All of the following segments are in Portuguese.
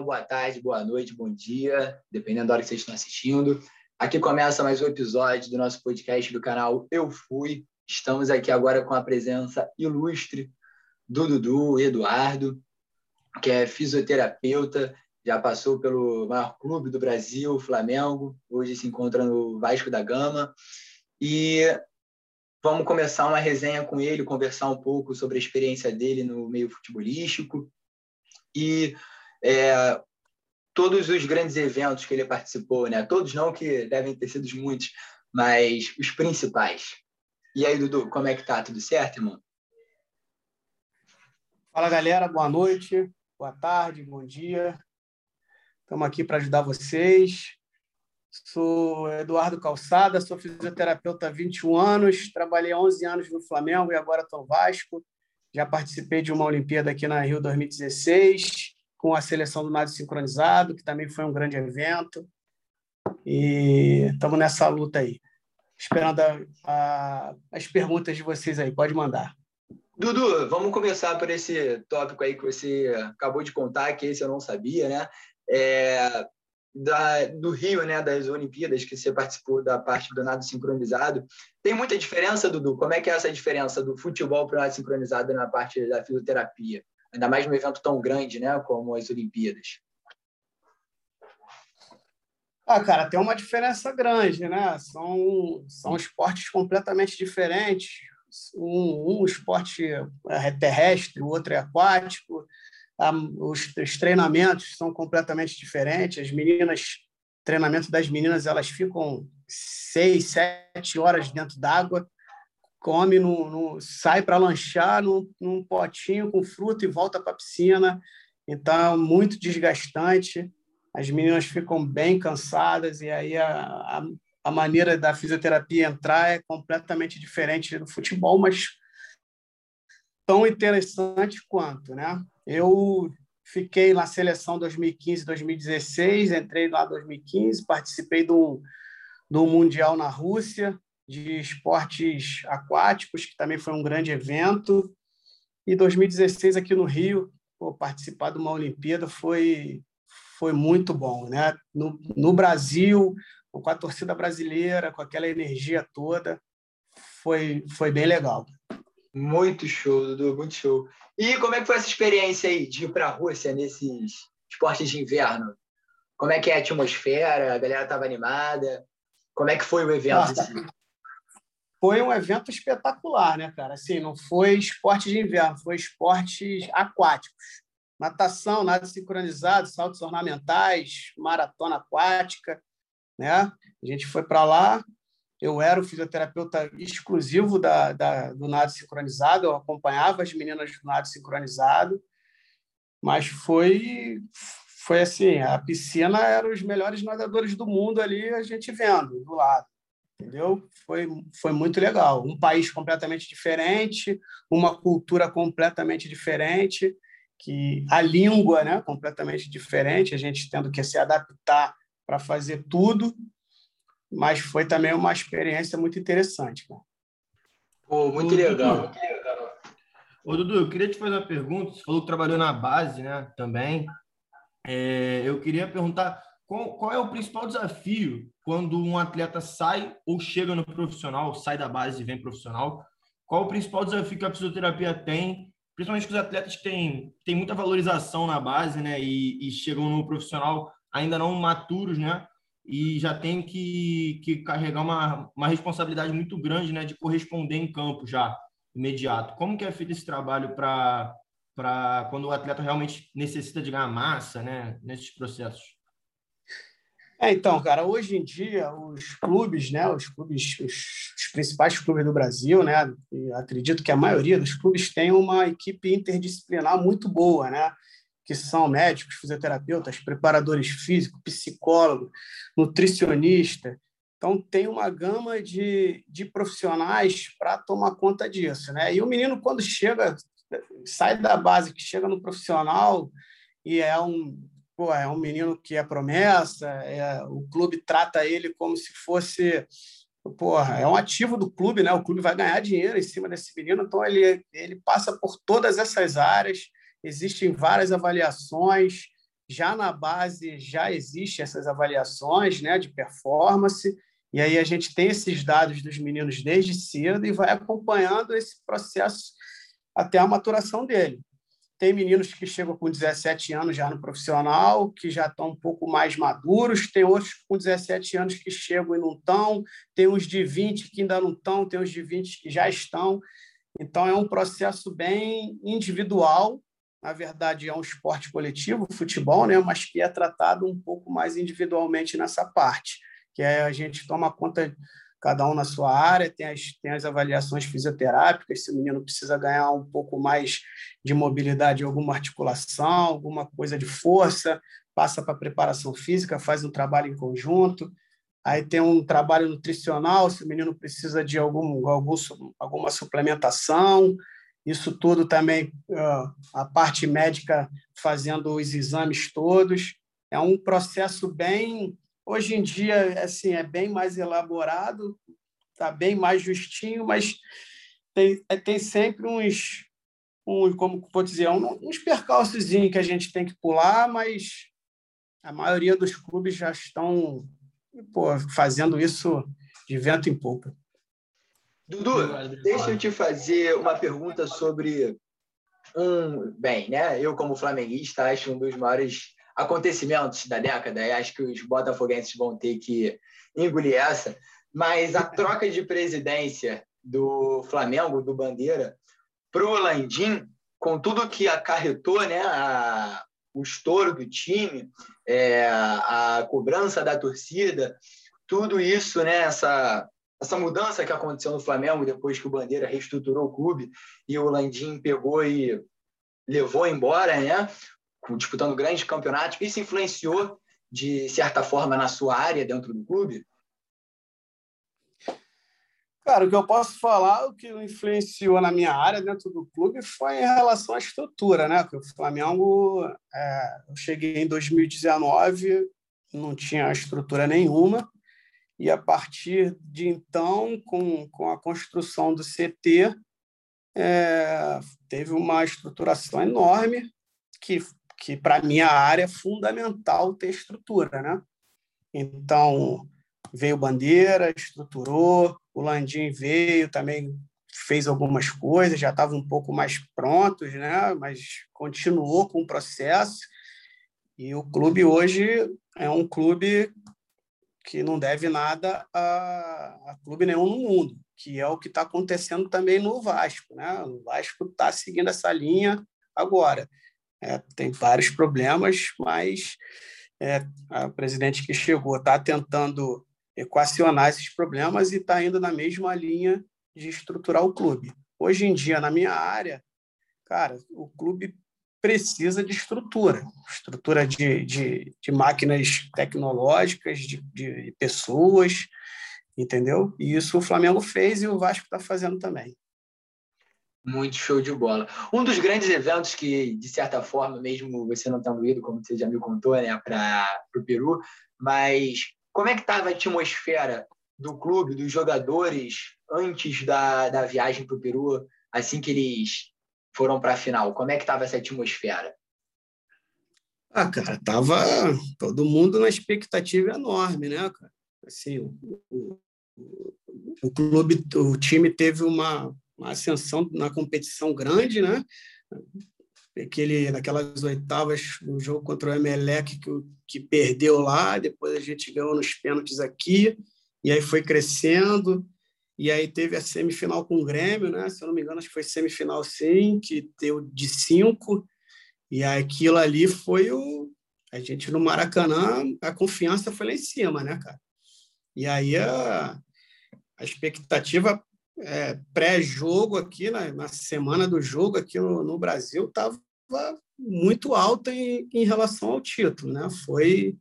Pessoal, boa tarde, boa noite, bom dia, dependendo da hora que vocês estão assistindo. Aqui começa mais um episódio do nosso podcast do canal Eu Fui. Estamos aqui agora com a presença ilustre do Dudu Eduardo, que é fisioterapeuta, já passou pelo maior clube do Brasil, Flamengo, hoje se encontra no Vasco da Gama. E vamos começar uma resenha com ele, conversar um pouco sobre a experiência dele no meio futebolístico e é, todos os grandes eventos que ele participou, né? Todos não que devem ter sido muitos, mas os principais. E aí, Dudu, como é que tá? Tudo certo, irmão? Fala, galera. Boa noite, boa tarde, bom dia. Estamos aqui para ajudar vocês. Sou Eduardo Calçada, sou fisioterapeuta há 21 anos, trabalhei 11 anos no Flamengo e agora estou no Vasco. Já participei de uma Olimpíada aqui na Rio 2016, com a seleção do nado sincronizado, que também foi um grande evento. E estamos nessa luta aí. Esperando a, a, as perguntas de vocês aí. Pode mandar. Dudu, vamos começar por esse tópico aí que você acabou de contar, que esse eu não sabia, né? É, da, do Rio, né, das Olimpíadas, que você participou da parte do nado sincronizado. Tem muita diferença, Dudu? Como é que é essa diferença do futebol para o nado sincronizado na parte da fisioterapia? Ainda mais num evento tão grande, né, como as Olimpíadas? Ah, cara, tem uma diferença grande, né? São, são esportes completamente diferentes. Um, um esporte é terrestre, o outro é aquático. Os, os treinamentos são completamente diferentes. As meninas, treinamento das meninas, elas ficam seis, sete horas dentro d'água come, no, sai para lanchar num, num, potinho com fruta e volta para a piscina. Então, muito desgastante. As meninas ficam bem cansadas e aí a, a, a maneira da fisioterapia entrar é completamente diferente do futebol, mas tão interessante quanto, né? Eu fiquei na seleção 2015, 2016, entrei lá 2015, participei do, do mundial na Rússia, de esportes aquáticos, que também foi um grande evento. E 2016 aqui no Rio, pô, participar de uma Olimpíada foi foi muito bom, né? No, no Brasil, com a torcida brasileira, com aquela energia toda, foi foi bem legal. Muito show, Dudu, muito show. E como é que foi essa experiência aí de ir para a Rússia nesses esportes de inverno? Como é que é a atmosfera? A galera estava animada? Como é que foi o evento? Nossa, foi um evento espetacular, né, cara? Assim, não foi esporte de inverno, foi esportes aquáticos. Natação, nada sincronizado, saltos ornamentais, maratona aquática, né? A gente foi para lá. Eu era o fisioterapeuta exclusivo da, da, do nado sincronizado, eu acompanhava as meninas do nado sincronizado, mas foi foi assim, a piscina era os melhores nadadores do mundo ali, a gente vendo do lado entendeu? Foi, foi muito legal. Um país completamente diferente, uma cultura completamente diferente, que a língua, né, completamente diferente, a gente tendo que se adaptar para fazer tudo, mas foi também uma experiência muito interessante, cara. Pô, muito Ô, legal. Dudu, Ô, Dudu, eu queria te fazer uma pergunta. Você falou que trabalhou na base, né, também. É, eu queria perguntar qual, qual, é o principal desafio quando um atleta sai ou chega no profissional, sai da base e vem profissional? Qual o principal desafio que a fisioterapia tem, principalmente com os atletas que têm, têm muita valorização na base, né? E, e chegam no profissional ainda não maturos, né? E já tem que, que carregar uma, uma responsabilidade muito grande, né? De corresponder em campo já, imediato. Como que é feito esse trabalho para quando o atleta realmente necessita de ganhar massa, né? Nesses processos? É, então, cara, hoje em dia os clubes, né, os clubes, os, principais clubes do Brasil, né, acredito que a maioria dos clubes tem uma equipe interdisciplinar muito boa, né, que são médicos, fisioterapeutas, preparadores físicos, psicólogos, nutricionista. Então tem uma gama de, de profissionais para tomar conta disso, né? E o menino quando chega, sai da base, que chega no profissional e é um pô, é um menino que é promessa, é, o clube trata ele como se fosse porra, é um ativo do clube, né? O clube vai ganhar dinheiro em cima desse menino, então ele, ele passa por todas essas áreas, existem várias avaliações, já na base já existe essas avaliações né, de performance, e aí a gente tem esses dados dos meninos desde cedo e vai acompanhando esse processo até a maturação dele. Tem meninos que chegam com 17 anos já no profissional, que já estão um pouco mais maduros, tem outros com 17 anos que chegam e não estão, tem uns de 20 que ainda não estão, tem uns de 20 que já estão. Então, é um processo bem individual. Na verdade, é um esporte coletivo, futebol, né? mas que é tratado um pouco mais individualmente nessa parte, que é a gente toma conta cada um na sua área, tem as, tem as avaliações fisioterápicas, se o menino precisa ganhar um pouco mais de mobilidade, alguma articulação, alguma coisa de força, passa para preparação física, faz um trabalho em conjunto. Aí tem um trabalho nutricional, se o menino precisa de algum, algum alguma suplementação, isso tudo também, a parte médica fazendo os exames todos. É um processo bem Hoje em dia, assim, é bem mais elaborado, está bem mais justinho, mas tem, é, tem sempre uns, uns, como vou dizer, uns percalços que a gente tem que pular, mas a maioria dos clubes já estão pô, fazendo isso de vento em polpa. Dudu, deixa eu te fazer uma pergunta sobre um. Bem, né? Eu, como flamenguista, acho um dos maiores acontecimentos da década, e acho que os botafoguenses vão ter que engolir essa, mas a troca de presidência do Flamengo, do Bandeira, para o Landim, com tudo que acarretou né, a, o estouro do time, é, a cobrança da torcida, tudo isso, né, essa, essa mudança que aconteceu no Flamengo depois que o Bandeira reestruturou o clube e o Landim pegou e levou embora, né? Disputando grandes campeonatos. Isso influenciou, de certa forma, na sua área dentro do clube? Cara, o que eu posso falar, o que influenciou na minha área dentro do clube foi em relação à estrutura, né? Porque o Flamengo, é, eu cheguei em 2019, não tinha estrutura nenhuma, e a partir de então, com, com a construção do CT, é, teve uma estruturação enorme que que para minha área é fundamental ter estrutura, né? Então, veio Bandeira, estruturou, o Landim veio, também fez algumas coisas, já estava um pouco mais prontos, né? Mas continuou com o processo. E o clube hoje é um clube que não deve nada a, a clube nenhum no mundo, que é o que está acontecendo também no Vasco, né? O Vasco está seguindo essa linha agora. É, tem vários problemas, mas é, a presidente que chegou está tentando equacionar esses problemas e está indo na mesma linha de estruturar o clube. Hoje em dia, na minha área, cara, o clube precisa de estrutura, estrutura de, de, de máquinas tecnológicas, de, de pessoas, entendeu? E isso o Flamengo fez e o Vasco está fazendo também. Muito show de bola. Um dos grandes eventos que, de certa forma, mesmo você não tendo ido, como você já me contou, né, para o Peru, mas como é que estava a atmosfera do clube, dos jogadores, antes da, da viagem para o Peru, assim que eles foram para a final? Como é que estava essa atmosfera? Ah, cara, tava todo mundo na expectativa enorme, né, cara? Assim, o, o, o clube, o time teve uma uma ascensão na competição grande, né? Aquele, naquelas oitavas, no jogo contra o Emelec, que, que perdeu lá, depois a gente ganhou nos pênaltis aqui, e aí foi crescendo, e aí teve a semifinal com o Grêmio, né? Se eu não me engano, acho que foi semifinal sim, que deu de cinco, e aquilo ali foi o. A gente no Maracanã, a confiança foi lá em cima, né, cara? E aí a, a expectativa é, pré-jogo aqui, na, na, semana do jogo aqui no, no Brasil, estava muito alta em, em, relação ao título. Né? Foi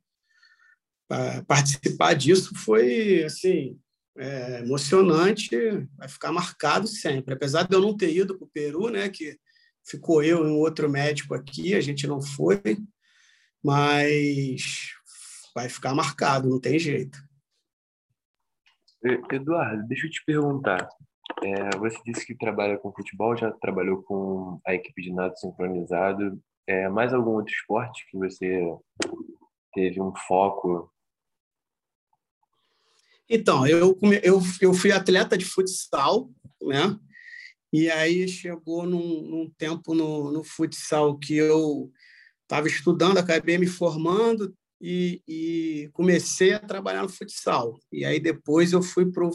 participar disso foi assim é, emocionante, vai ficar marcado sempre. Apesar de eu não ter ido para o Peru, né, que ficou eu e um outro médico aqui, a gente não foi, mas vai ficar marcado, não tem jeito. Eduardo, deixa eu te perguntar. É, você disse que trabalha com futebol, já trabalhou com a equipe de nado sincronizado. é, mais algum outro esporte que você teve um foco? Então, eu, eu, eu fui atleta de futsal, né? E aí chegou num, num tempo no, no futsal que eu estava estudando, acabei me formando e, e, comecei a trabalhar no futsal. E aí depois eu fui para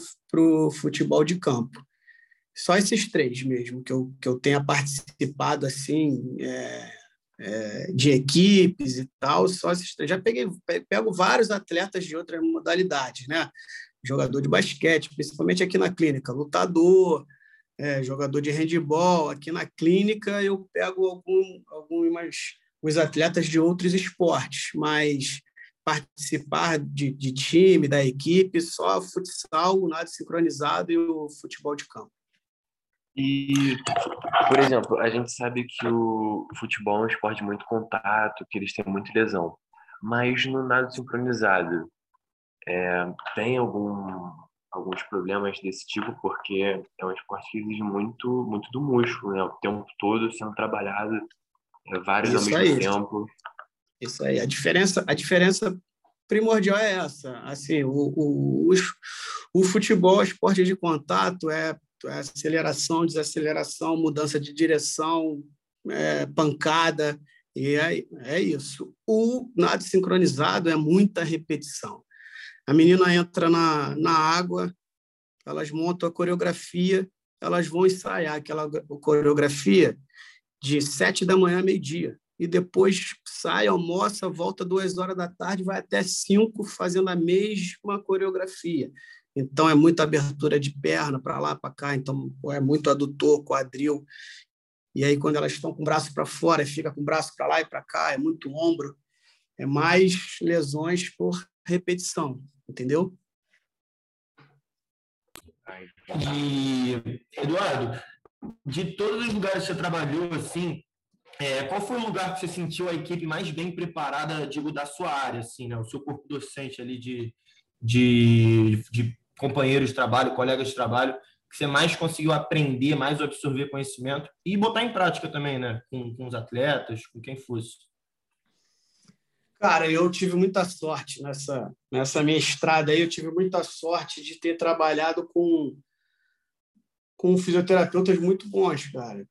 o futebol de campo. Só esses três mesmo que eu, que eu tenha participado assim é, é, de equipes e tal, só esses três. Já peguei, pego vários atletas de outras modalidades, né? Jogador de basquete, principalmente aqui na clínica, lutador, é, jogador de handball. Aqui na clínica eu pego algum, algumas os atletas de outros esportes, mas participar de, de time, da equipe, só futsal, o nado sincronizado e o futebol de campo. E, por exemplo, a gente sabe que o futebol é um esporte de muito contato, que eles têm muita lesão. Mas no nado sincronizado, é, tem algum, alguns problemas desse tipo, porque é um esporte que exige muito, muito do músculo, né? O tempo todo sendo trabalhado, vários Isso ao mesmo aí. tempo. Isso aí. A diferença, a diferença primordial é essa. Assim, o, o, o, o futebol, esporte de contato, é é aceleração, desaceleração, mudança de direção, é, pancada, e é, é isso. O nado sincronizado é muita repetição. A menina entra na, na água, elas montam a coreografia, elas vão ensaiar aquela coreografia de sete da manhã a meio-dia. E depois sai, almoça, volta duas horas da tarde, vai até cinco fazendo a mesma coreografia. Então, é muita abertura de perna para lá, para cá. Então, é muito adutor, quadril. E aí, quando elas estão com o braço para fora, fica com o braço para lá e para cá, é muito ombro. É mais lesões por repetição, entendeu? E, Eduardo, de todos os lugares que você trabalhou, assim, é, qual foi o lugar que você sentiu a equipe mais bem preparada, digo, da sua área, assim, né? O seu corpo docente ali de, de, de companheiros de trabalho, colegas de trabalho, que você mais conseguiu aprender, mais absorver conhecimento e botar em prática também, né? Com, com os atletas, com quem fosse. Cara, eu tive muita sorte nessa, nessa minha estrada aí, eu tive muita sorte de ter trabalhado com, com fisioterapeutas muito bons, cara.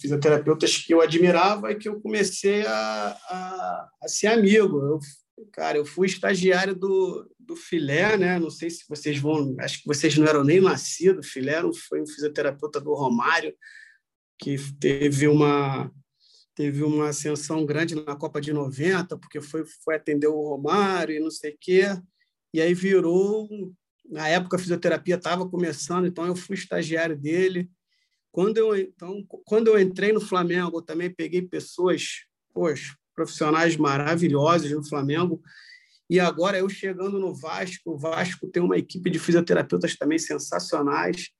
Fisioterapeutas que eu admirava e que eu comecei a, a, a ser amigo. Eu Cara, eu fui estagiário do, do Filé, né? Não sei se vocês vão. Acho que vocês não eram nem nascidos. Filé foi um fisioterapeuta do Romário, que teve uma, teve uma ascensão grande na Copa de 90, porque foi, foi atender o Romário e não sei o quê. E aí virou. Na época a fisioterapia estava começando, então eu fui estagiário dele. Quando eu, então, quando eu entrei no Flamengo, eu também peguei pessoas, poxa, profissionais maravilhosos no Flamengo. E agora eu chegando no Vasco, o Vasco tem uma equipe de fisioterapeutas também sensacionais.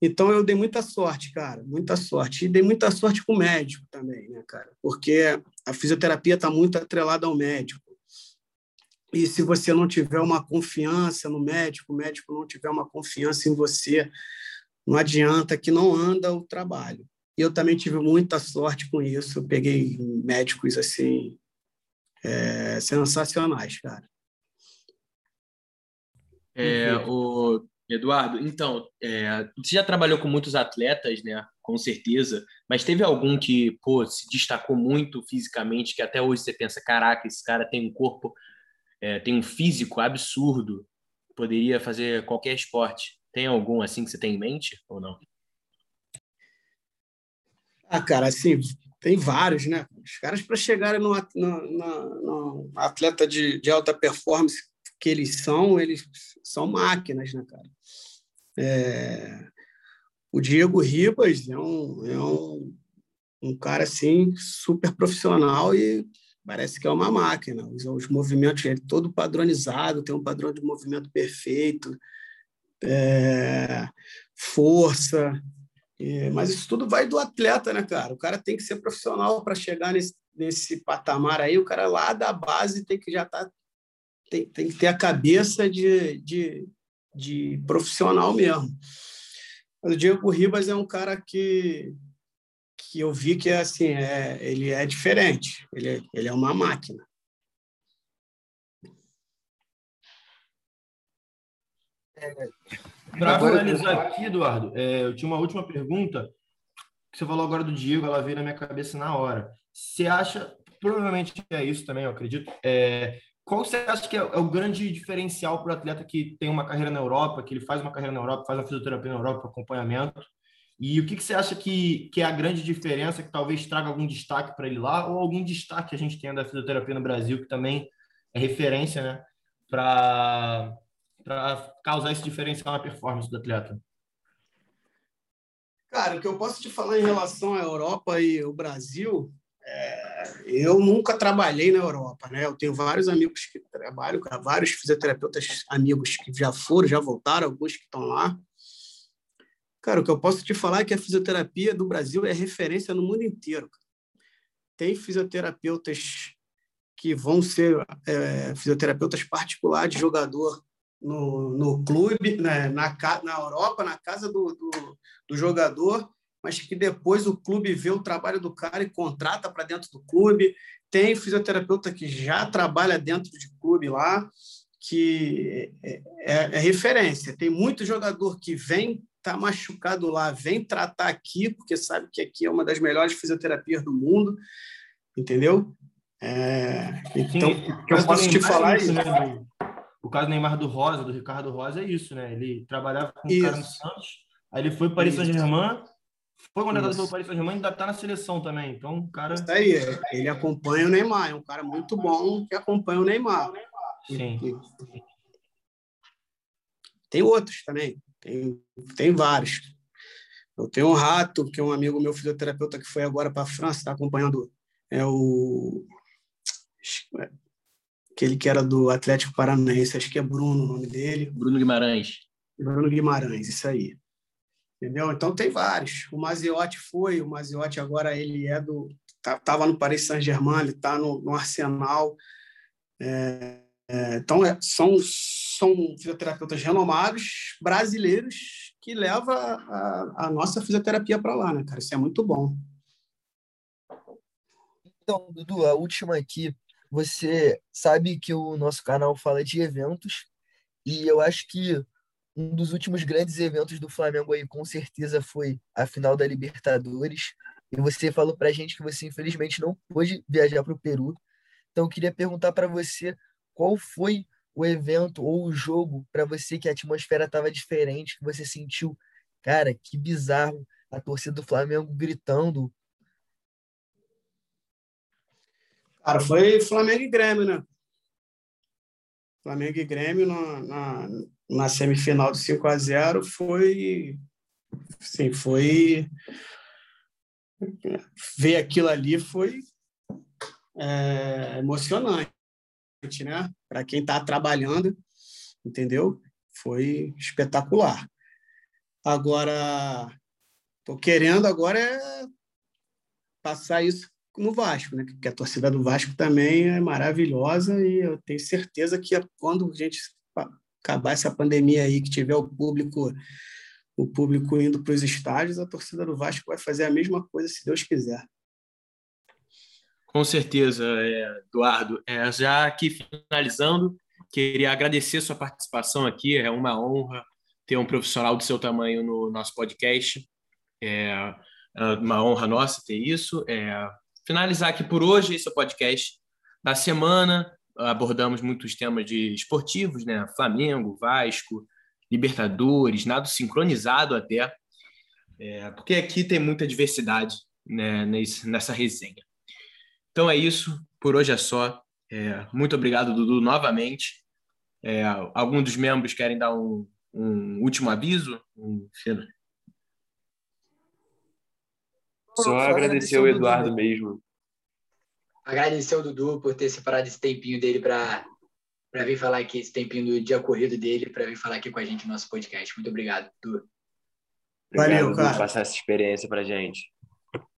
Então eu dei muita sorte, cara, muita sorte. E dei muita sorte com o médico também, né, cara? Porque a fisioterapia está muito atrelada ao médico. E se você não tiver uma confiança no médico, o médico não tiver uma confiança em você, não adianta que não anda o trabalho. E eu também tive muita sorte com isso. Eu peguei médicos assim é, sensacionais, cara. É, o Eduardo, então, é, você já trabalhou com muitos atletas, né? Com certeza. Mas teve algum que, pô, se destacou muito fisicamente, que até hoje você pensa, caraca, esse cara tem um corpo, é, tem um físico absurdo, poderia fazer qualquer esporte. Tem algum assim que você tem em mente ou não? Ah, cara, assim, tem vários, né? Os caras, para chegarem no, no, no, no, atleta de, de alta performance que eles são, eles são máquinas, né, cara? É... O Diego Ribas é um, é um, um cara, assim, super profissional e parece que é uma máquina. Os, os movimentos, ele é todo padronizado, tem um padrão de movimento perfeito, é... força, é, mas isso tudo vai do atleta, né, cara? O cara tem que ser profissional para chegar nesse, nesse patamar aí. O cara lá da base tem que já. Tá, tem, tem que ter a cabeça de, de, de profissional mesmo. O Diego Ribas é um cara que, que eu vi que assim é, ele é diferente, ele, é, ele é uma máquina. Para finalizar aqui, Eduardo, é, eu tinha uma última pergunta que você falou agora do Diego, ela veio na minha cabeça na hora. Você acha, provavelmente é isso também, eu acredito, é, qual você acha que é, é o grande diferencial para o atleta que tem uma carreira na Europa, que ele faz uma carreira na Europa, faz uma fisioterapia na Europa, acompanhamento? E o que, que você acha que, que é a grande diferença, que talvez traga algum destaque para ele lá, ou algum destaque que a gente tenha da fisioterapia no Brasil, que também é referência, né, para causar esse diferencial na performance do atleta? Cara, o que eu posso te falar em relação à Europa e o Brasil é, eu nunca trabalhei na Europa, né? Eu tenho vários amigos que trabalham, vários fisioterapeutas amigos que já foram, já voltaram, alguns que estão lá. Cara, o que eu posso te falar é que a fisioterapia do Brasil é referência no mundo inteiro. Tem fisioterapeutas que vão ser é, fisioterapeutas particulares de jogador no, no clube, né? na, na Europa, na casa do, do, do jogador, mas que depois o clube vê o trabalho do cara e contrata para dentro do clube. Tem fisioterapeuta que já trabalha dentro de clube lá, que é, é, é referência. Tem muito jogador que vem, tá machucado lá, vem tratar aqui, porque sabe que aqui é uma das melhores fisioterapias do mundo, entendeu? É, então, o que eu posso te falar é isso. Né, o caso do Neymar do Rosa, do Ricardo Rosa, é isso, né? Ele trabalhava com o cara no Santos, aí ele foi para Paris Saint-Germain, foi contratado pelo Paris Saint-Germain e ainda está na seleção também. Então, o cara. Isso aí, ele acompanha o Neymar, é um cara muito bom que acompanha o Neymar. Sim. Tem outros também, tem, tem vários. Eu tenho um rato, que é um amigo meu fisioterapeuta que foi agora para a França, está acompanhando. É o. Aquele que era do Atlético Paranaense, acho que é Bruno o nome dele. Bruno Guimarães. Bruno Guimarães, isso aí. Entendeu? Então tem vários. O Maziotti foi, o Maziotti agora ele é do. Estava tá, no Paris Saint-Germain, ele está no, no, Arsenal. É, é, então é, são, são fisioterapeutas renomados brasileiros que levam a, a nossa fisioterapia para lá, né, cara? Isso é muito bom. Então, Dudu, a última aqui. Você sabe que o nosso canal fala de eventos e eu acho que um dos últimos grandes eventos do Flamengo aí, com certeza, foi a final da Libertadores. E você falou para gente que você, infelizmente, não pôde viajar para o Peru. Então, eu queria perguntar para você qual foi o evento ou o jogo para você que a atmosfera estava diferente, que você sentiu, cara, que bizarro a torcida do Flamengo gritando. Cara, foi Flamengo e Grêmio, né? Flamengo e Grêmio na, na, na semifinal de 5 a 0 foi sim, foi ver aquilo ali foi é, emocionante, né? Para quem está trabalhando, entendeu? Foi espetacular. Agora, tô querendo agora é passar isso no Vasco, né? Porque a torcida do Vasco também é maravilhosa e eu tenho certeza que quando a gente acabar essa pandemia aí, que tiver o público o público indo para os estádios, a torcida do Vasco vai fazer a mesma coisa, se Deus quiser. Com certeza, é, Eduardo. É, já aqui finalizando, queria agradecer sua participação aqui. É uma honra ter um profissional do seu tamanho no nosso podcast. É, é uma honra nossa ter isso. É, finalizar aqui por hoje esse é o podcast da semana abordamos muitos temas de esportivos, né? Flamengo, Vasco, Libertadores, nada sincronizado até, é, porque aqui tem muita diversidade né, nessa resenha. Então é isso, por hoje é só. É, muito obrigado, Dudu, novamente. É, algum dos membros querem dar um, um último aviso? Um... Só agradecer o Eduardo mesmo agradecer ao Dudu por ter separado esse tempinho dele para para vir falar aqui, esse tempinho do dia corrido dele, para vir falar aqui com a gente no nosso podcast. Muito obrigado, Dudu. Valeu, cara. Por passar essa experiência para gente.